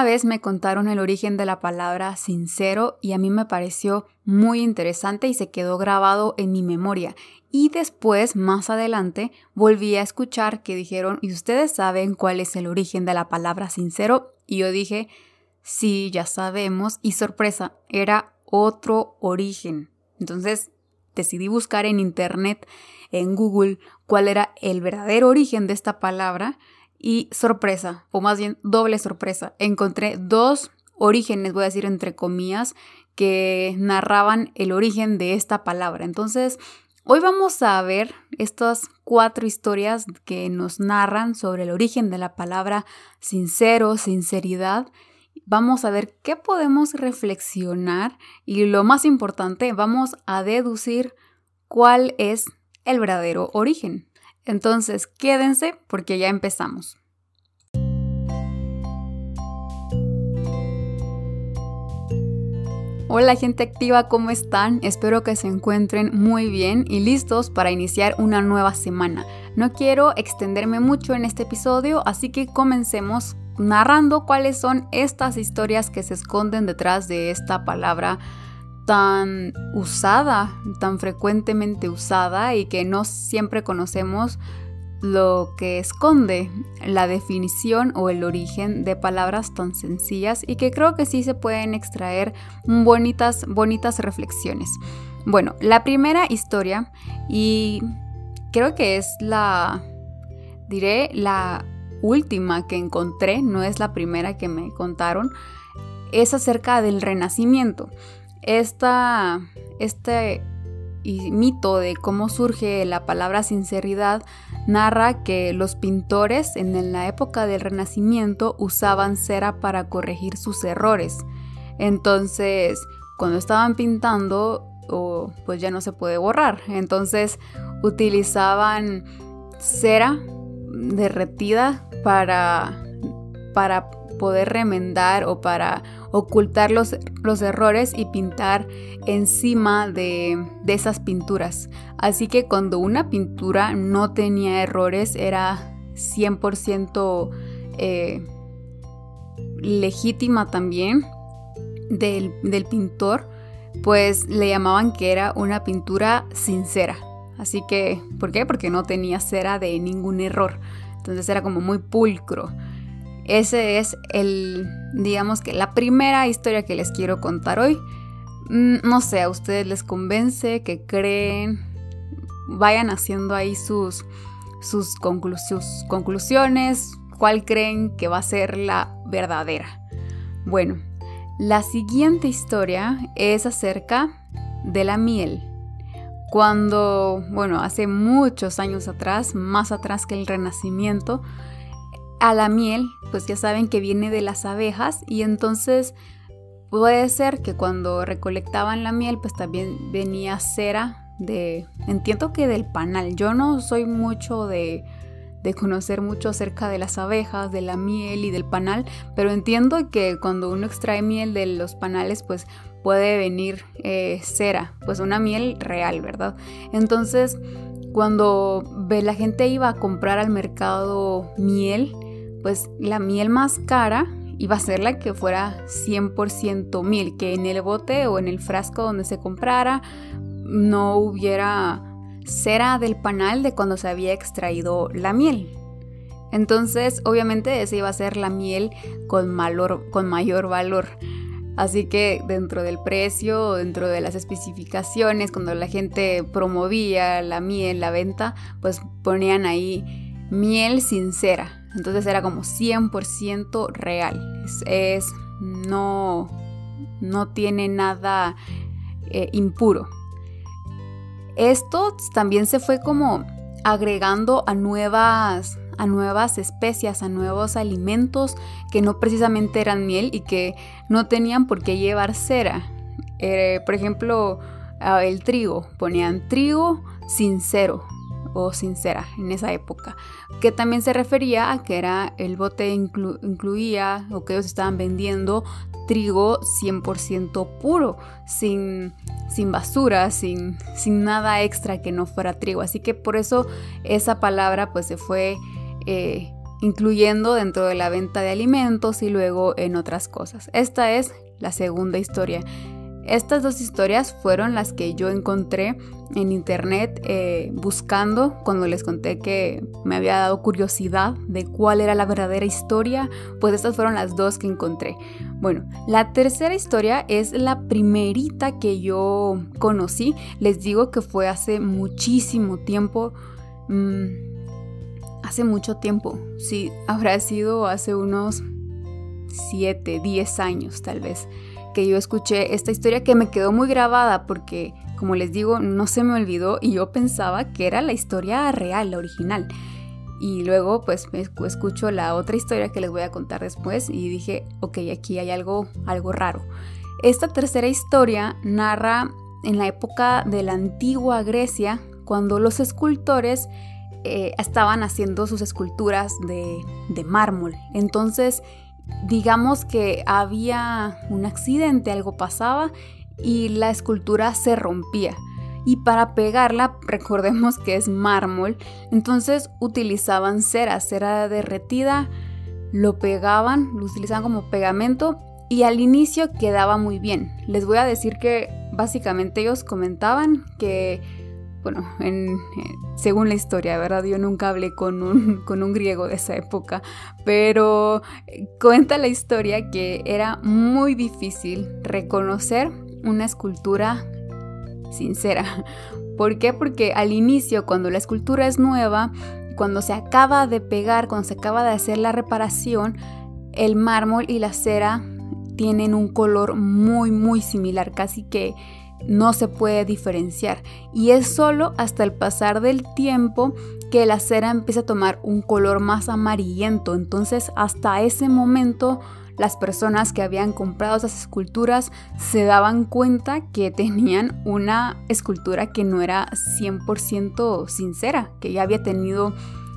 Una vez me contaron el origen de la palabra sincero y a mí me pareció muy interesante y se quedó grabado en mi memoria. Y después, más adelante, volví a escuchar que dijeron, ¿y ustedes saben cuál es el origen de la palabra sincero? Y yo dije, sí, ya sabemos. Y sorpresa, era otro origen. Entonces decidí buscar en internet, en Google, cuál era el verdadero origen de esta palabra y sorpresa, o más bien doble sorpresa, encontré dos orígenes, voy a decir entre comillas, que narraban el origen de esta palabra. Entonces, hoy vamos a ver estas cuatro historias que nos narran sobre el origen de la palabra sincero, sinceridad. Vamos a ver qué podemos reflexionar y lo más importante, vamos a deducir cuál es el verdadero origen. Entonces, quédense porque ya empezamos. Hola gente activa, ¿cómo están? Espero que se encuentren muy bien y listos para iniciar una nueva semana. No quiero extenderme mucho en este episodio, así que comencemos narrando cuáles son estas historias que se esconden detrás de esta palabra tan usada, tan frecuentemente usada y que no siempre conocemos lo que esconde la definición o el origen de palabras tan sencillas y que creo que sí se pueden extraer bonitas, bonitas reflexiones. Bueno, la primera historia y creo que es la, diré, la última que encontré, no es la primera que me contaron, es acerca del renacimiento. Este mito de cómo surge la palabra sinceridad narra que los pintores en la época del Renacimiento usaban cera para corregir sus errores. Entonces, cuando estaban pintando, pues ya no se puede borrar. Entonces, utilizaban cera derretida para, para poder remendar o para ocultar los, los errores y pintar encima de, de esas pinturas. Así que cuando una pintura no tenía errores era 100% eh, legítima también del, del pintor, pues le llamaban que era una pintura sincera. Así que, ¿por qué? Porque no tenía cera de ningún error. Entonces era como muy pulcro. Ese es el, digamos que la primera historia que les quiero contar hoy. Mm, no sé, a ustedes les convence, que creen, vayan haciendo ahí sus, sus, conclusiones, cuál creen que va a ser la verdadera. Bueno, la siguiente historia es acerca de la miel. Cuando, bueno, hace muchos años atrás, más atrás que el Renacimiento, a la miel, pues ya saben que viene de las abejas y entonces puede ser que cuando recolectaban la miel, pues también venía cera de, entiendo que del panal. Yo no soy mucho de, de conocer mucho acerca de las abejas, de la miel y del panal, pero entiendo que cuando uno extrae miel de los panales, pues puede venir eh, cera, pues una miel real, ¿verdad? Entonces, cuando la gente iba a comprar al mercado miel, pues la miel más cara iba a ser la que fuera 100% miel, que en el bote o en el frasco donde se comprara no hubiera cera del panal de cuando se había extraído la miel. Entonces, obviamente, esa iba a ser la miel con, con mayor valor. Así que dentro del precio, dentro de las especificaciones, cuando la gente promovía la miel, la venta, pues ponían ahí miel sincera. Entonces era como 100% real. Es, no, no tiene nada eh, impuro. Esto también se fue como agregando a nuevas, a nuevas especias, a nuevos alimentos que no precisamente eran miel y que no tenían por qué llevar cera. Eh, por ejemplo, el trigo, ponían trigo sincero o sincera en esa época, que también se refería a que era el bote incluía o que ellos estaban vendiendo trigo 100% puro, sin, sin basura, sin, sin nada extra que no fuera trigo. Así que por eso esa palabra pues se fue eh, incluyendo dentro de la venta de alimentos y luego en otras cosas. Esta es la segunda historia. Estas dos historias fueron las que yo encontré en internet eh, buscando cuando les conté que me había dado curiosidad de cuál era la verdadera historia, pues estas fueron las dos que encontré. Bueno, la tercera historia es la primerita que yo conocí. Les digo que fue hace muchísimo tiempo. Mm, hace mucho tiempo. Sí, habrá sido hace unos 7, 10 años tal vez que yo escuché esta historia que me quedó muy grabada porque, como les digo, no se me olvidó y yo pensaba que era la historia real, la original. Y luego pues escucho la otra historia que les voy a contar después y dije, ok, aquí hay algo, algo raro. Esta tercera historia narra en la época de la antigua Grecia, cuando los escultores eh, estaban haciendo sus esculturas de, de mármol. Entonces digamos que había un accidente, algo pasaba y la escultura se rompía. Y para pegarla, recordemos que es mármol, entonces utilizaban cera, cera derretida, lo pegaban, lo utilizaban como pegamento y al inicio quedaba muy bien. Les voy a decir que básicamente ellos comentaban que bueno, en, según la historia, ¿verdad? Yo nunca hablé con un, con un griego de esa época, pero cuenta la historia que era muy difícil reconocer una escultura sincera. ¿Por qué? Porque al inicio, cuando la escultura es nueva, cuando se acaba de pegar, cuando se acaba de hacer la reparación, el mármol y la cera tienen un color muy, muy similar, casi que no se puede diferenciar y es solo hasta el pasar del tiempo que la cera empieza a tomar un color más amarillento. Entonces hasta ese momento las personas que habían comprado esas esculturas se daban cuenta que tenían una escultura que no era 100% sincera, que ya había tenido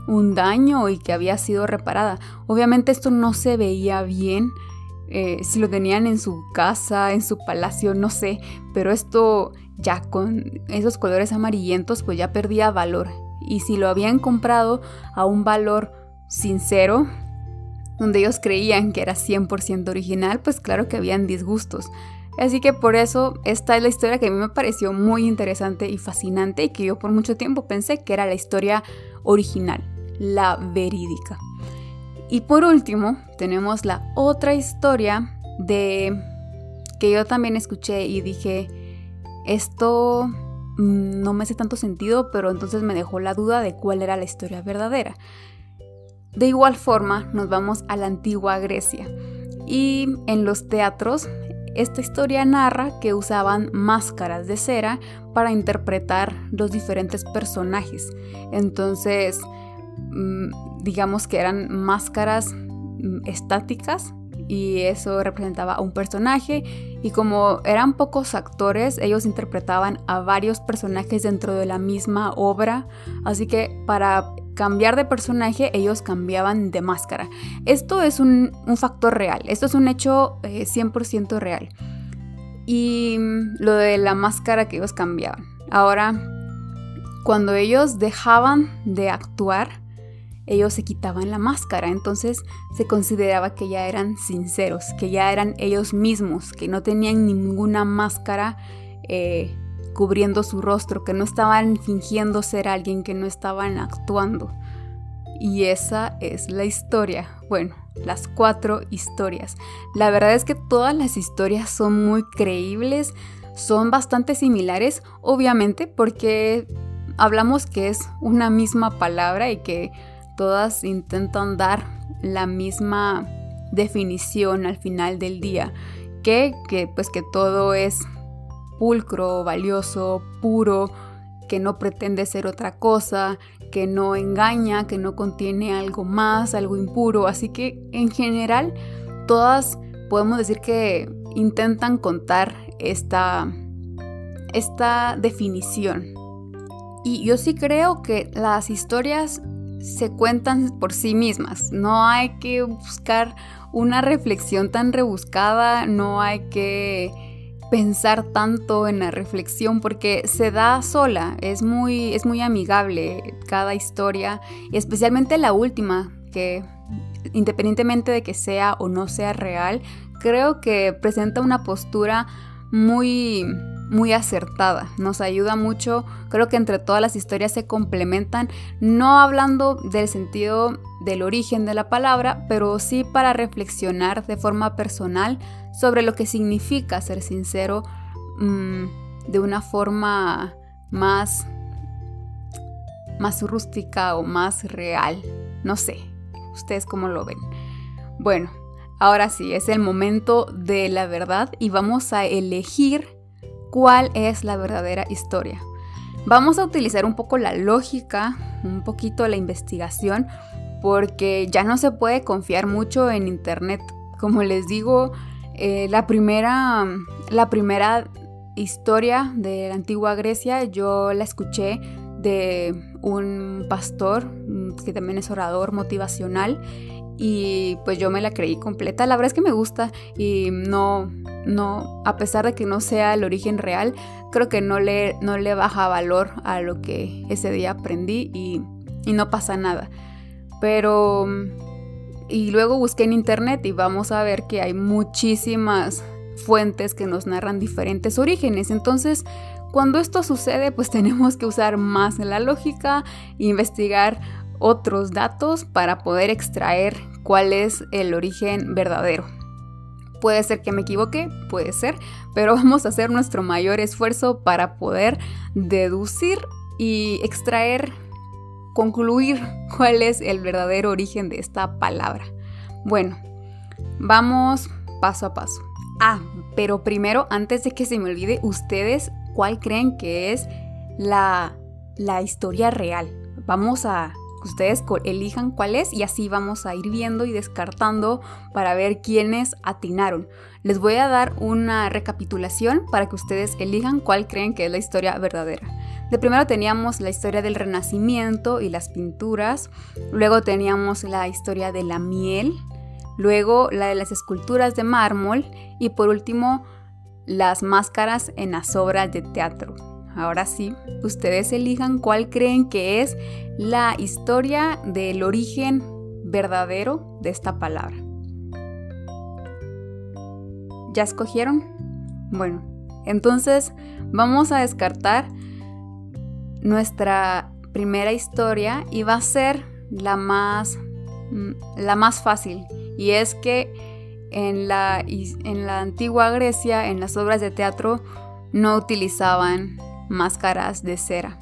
un daño y que había sido reparada. Obviamente esto no se veía bien eh, si lo tenían en su casa, en su palacio, no sé, pero esto ya con esos colores amarillentos pues ya perdía valor. Y si lo habían comprado a un valor sincero, donde ellos creían que era 100% original, pues claro que habían disgustos. Así que por eso esta es la historia que a mí me pareció muy interesante y fascinante y que yo por mucho tiempo pensé que era la historia original, la verídica. Y por último, tenemos la otra historia de que yo también escuché y dije, esto mm, no me hace tanto sentido, pero entonces me dejó la duda de cuál era la historia verdadera. De igual forma, nos vamos a la antigua Grecia. Y en los teatros, esta historia narra que usaban máscaras de cera para interpretar los diferentes personajes. Entonces, digamos que eran máscaras mm, estáticas y eso representaba a un personaje. Y como eran pocos actores ellos interpretaban a varios personajes dentro de la misma obra. Así que para cambiar de personaje ellos cambiaban de máscara. Esto es un, factor real. Esto es un hecho 100% eh, real. Y mm, lo de la máscara que ellos cambiaban. Ahora cuando ellos dejaban de actuar ellos se quitaban la máscara, entonces se consideraba que ya eran sinceros, que ya eran ellos mismos, que no tenían ninguna máscara eh, cubriendo su rostro, que no estaban fingiendo ser alguien, que no estaban actuando. Y esa es la historia. Bueno, las cuatro historias. La verdad es que todas las historias son muy creíbles, son bastante similares, obviamente, porque hablamos que es una misma palabra y que todas intentan dar la misma definición al final del día, que, que pues que todo es pulcro, valioso, puro, que no pretende ser otra cosa, que no engaña, que no contiene algo más, algo impuro. Así que en general todas podemos decir que intentan contar esta, esta definición. Y yo sí creo que las historias se cuentan por sí mismas. No hay que buscar una reflexión tan rebuscada, no hay que pensar tanto en la reflexión porque se da sola, es muy, es muy amigable cada historia, y especialmente la última que independientemente de que sea o no sea real, creo que presenta una postura muy muy acertada, nos ayuda mucho, creo que entre todas las historias se complementan, no hablando del sentido del origen de la palabra, pero sí para reflexionar de forma personal sobre lo que significa ser sincero mm, de una forma más más rústica o más real, no sé, ustedes cómo lo ven. Bueno, ahora sí, es el momento de la verdad y vamos a elegir cuál es la verdadera historia. Vamos a utilizar un poco la lógica, un poquito la investigación, porque ya no se puede confiar mucho en Internet. Como les digo, eh, la, primera, la primera historia de la antigua Grecia yo la escuché de un pastor mm, que también es orador motivacional y pues yo me la creí completa. La verdad es que me gusta y no, no, a pesar de que no sea el origen real, creo que no le, no le baja valor a lo que ese día aprendí y, y no pasa nada. Pero, y luego busqué en internet y vamos a ver que hay muchísimas fuentes que nos narran diferentes orígenes. Entonces, cuando esto sucede, pues tenemos que usar más la lógica, investigar otros datos para poder extraer cuál es el origen verdadero. Puede ser que me equivoque, puede ser, pero vamos a hacer nuestro mayor esfuerzo para poder deducir y extraer, concluir cuál es el verdadero origen de esta palabra. Bueno, vamos paso a paso. Ah, pero primero, antes de que se me olvide, ustedes, ¿cuál creen que es la, la historia real? Vamos a ustedes elijan cuál es y así vamos a ir viendo y descartando para ver quiénes atinaron. Les voy a dar una recapitulación para que ustedes elijan cuál creen que es la historia verdadera. De primero teníamos la historia del renacimiento y las pinturas, luego teníamos la historia de la miel, luego la de las esculturas de mármol y por último las máscaras en las obras de teatro. Ahora sí, ustedes elijan cuál creen que es la historia del origen verdadero de esta palabra. ¿Ya escogieron? Bueno, entonces vamos a descartar nuestra primera historia y va a ser la más, mm, la más fácil. Y es que en la, en la antigua Grecia, en las obras de teatro, no utilizaban máscaras de cera.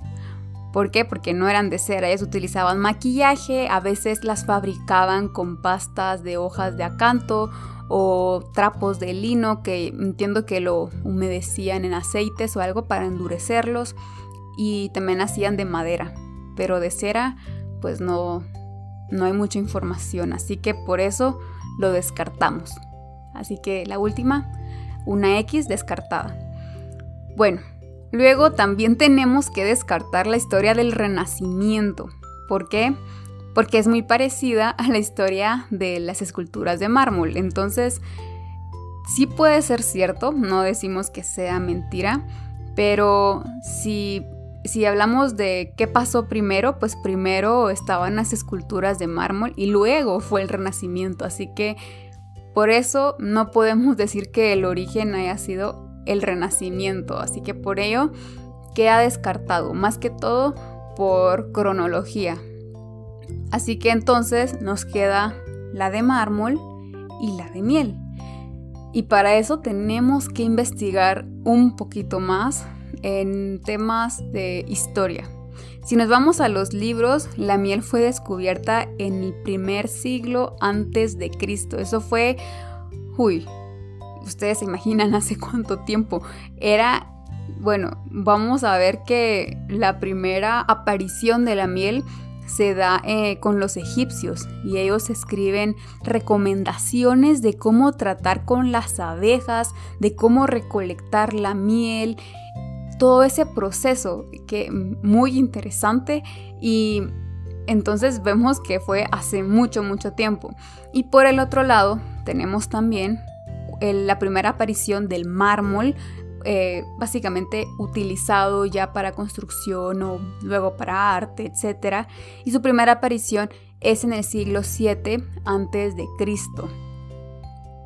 ¿Por qué? Porque no eran de cera, ellas utilizaban maquillaje, a veces las fabricaban con pastas de hojas de acanto o trapos de lino que entiendo que lo humedecían en aceites o algo para endurecerlos y también hacían de madera, pero de cera pues no, no hay mucha información, así que por eso lo descartamos. Así que la última, una X descartada. Bueno, Luego también tenemos que descartar la historia del renacimiento. ¿Por qué? Porque es muy parecida a la historia de las esculturas de mármol. Entonces, sí puede ser cierto, no decimos que sea mentira, pero si, si hablamos de qué pasó primero, pues primero estaban las esculturas de mármol y luego fue el renacimiento. Así que por eso no podemos decir que el origen haya sido el renacimiento, así que por ello queda descartado, más que todo por cronología. Así que entonces nos queda la de mármol y la de miel. Y para eso tenemos que investigar un poquito más en temas de historia. Si nos vamos a los libros, la miel fue descubierta en el primer siglo antes de Cristo. Eso fue, uy, ustedes se imaginan hace cuánto tiempo. Era, bueno, vamos a ver que la primera aparición de la miel se da eh, con los egipcios y ellos escriben recomendaciones de cómo tratar con las abejas, de cómo recolectar la miel, todo ese proceso que muy interesante y entonces vemos que fue hace mucho mucho tiempo. Y por el otro lado tenemos también la primera aparición del mármol eh, básicamente utilizado ya para construcción o luego para arte, etc. Y su primera aparición es en el siglo 7 antes de Cristo.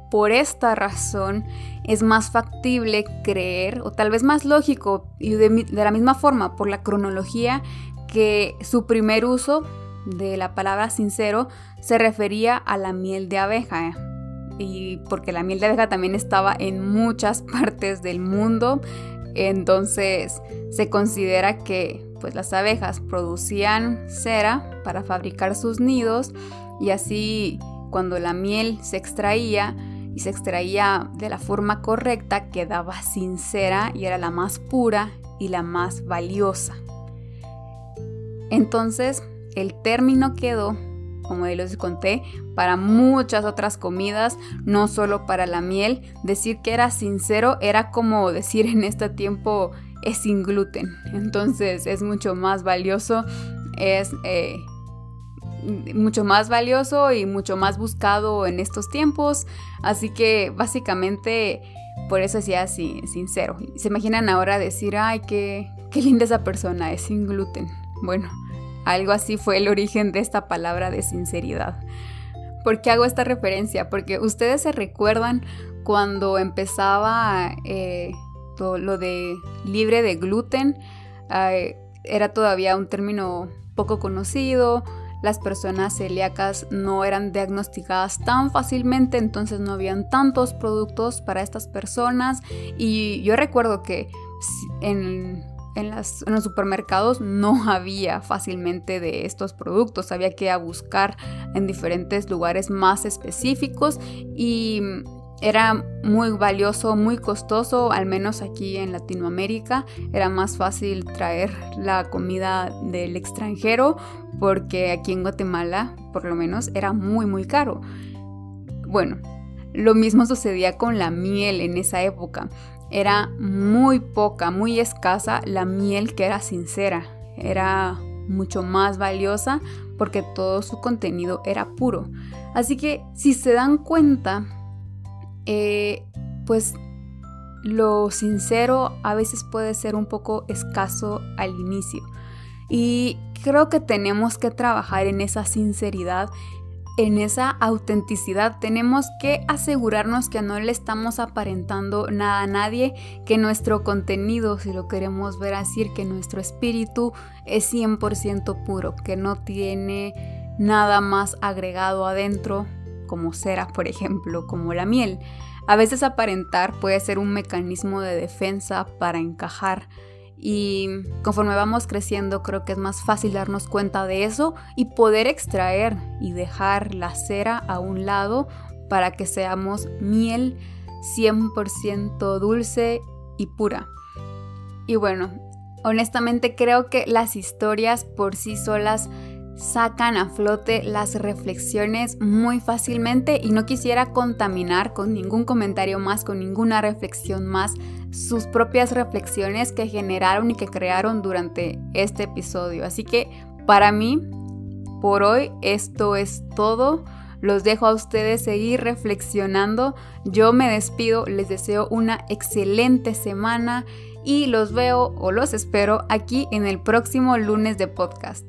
Por esta razón es más factible creer, o tal vez más lógico, y de, la misma forma por la cronología, que su primer uso de la palabra sincero se refería a la miel de abeja. Y porque la miel de abeja también estaba en muchas partes del mundo, entonces se considera que pues, las abejas producían cera para fabricar sus nidos y así cuando la miel se extraía, y se extraía de la forma correcta, quedaba sincera y era la más pura y la más valiosa. Entonces, el término quedó, como ya les conté, para muchas otras comidas, no solo para la miel. Decir que era sincero era como decir en este tiempo es sin gluten. Entonces es mucho más valioso, es eh, mucho más valioso y mucho más buscado en estos tiempos. Así que básicamente por eso decía así, sincero. Se imaginan ahora decir, ay, qué, qué linda esa persona, es sin gluten. Bueno, algo así fue el origen de esta palabra de sinceridad. ¿Por qué hago esta referencia? Porque ustedes se recuerdan cuando empezaba eh, todo lo de libre de gluten, era todavía un término poco conocido, las personas celíacas no eran diagnosticadas tan fácilmente, entonces no habían tantos productos para estas personas. Y yo recuerdo que en, los supermercados no había fácilmente de estos productos, había que ir a buscar en diferentes lugares más específicos y era muy valioso, muy costoso, al menos aquí en Latinoamérica. Era más fácil traer la comida del extranjero porque aquí en Guatemala, por lo menos, era muy, muy caro. Bueno, lo mismo sucedía con la miel en esa época. Era muy poca, muy escasa la miel que era sincera. Era mucho más valiosa porque todo su contenido era puro. Así que si se dan cuenta, eh, pues lo sincero a veces puede ser un poco escaso al inicio. Y creo que tenemos que trabajar en esa sinceridad, en esa autenticidad. Tenemos que asegurarnos que no le estamos aparentando nada a nadie, que nuestro contenido, si lo queremos ver así, que nuestro espíritu es 100% puro, que no tiene nada más agregado adentro como cera, por ejemplo, como la miel. A veces aparentar puede ser un mecanismo de defensa para encajar y conforme vamos creciendo creo que es más fácil darnos cuenta de eso y poder extraer y dejar la cera a un lado para que seamos miel 100% dulce y pura. Y bueno, honestamente creo que las historias por sí solas sacan a flote las reflexiones muy fácilmente y no quisiera contaminar con ningún comentario más, con ninguna reflexión más, sus propias reflexiones que generaron y que crearon durante este episodio. Así que para mí, por hoy, esto es todo. Los dejo a ustedes seguir reflexionando. Yo me despido, les deseo una excelente semana y los veo o los espero aquí en el próximo lunes de podcast.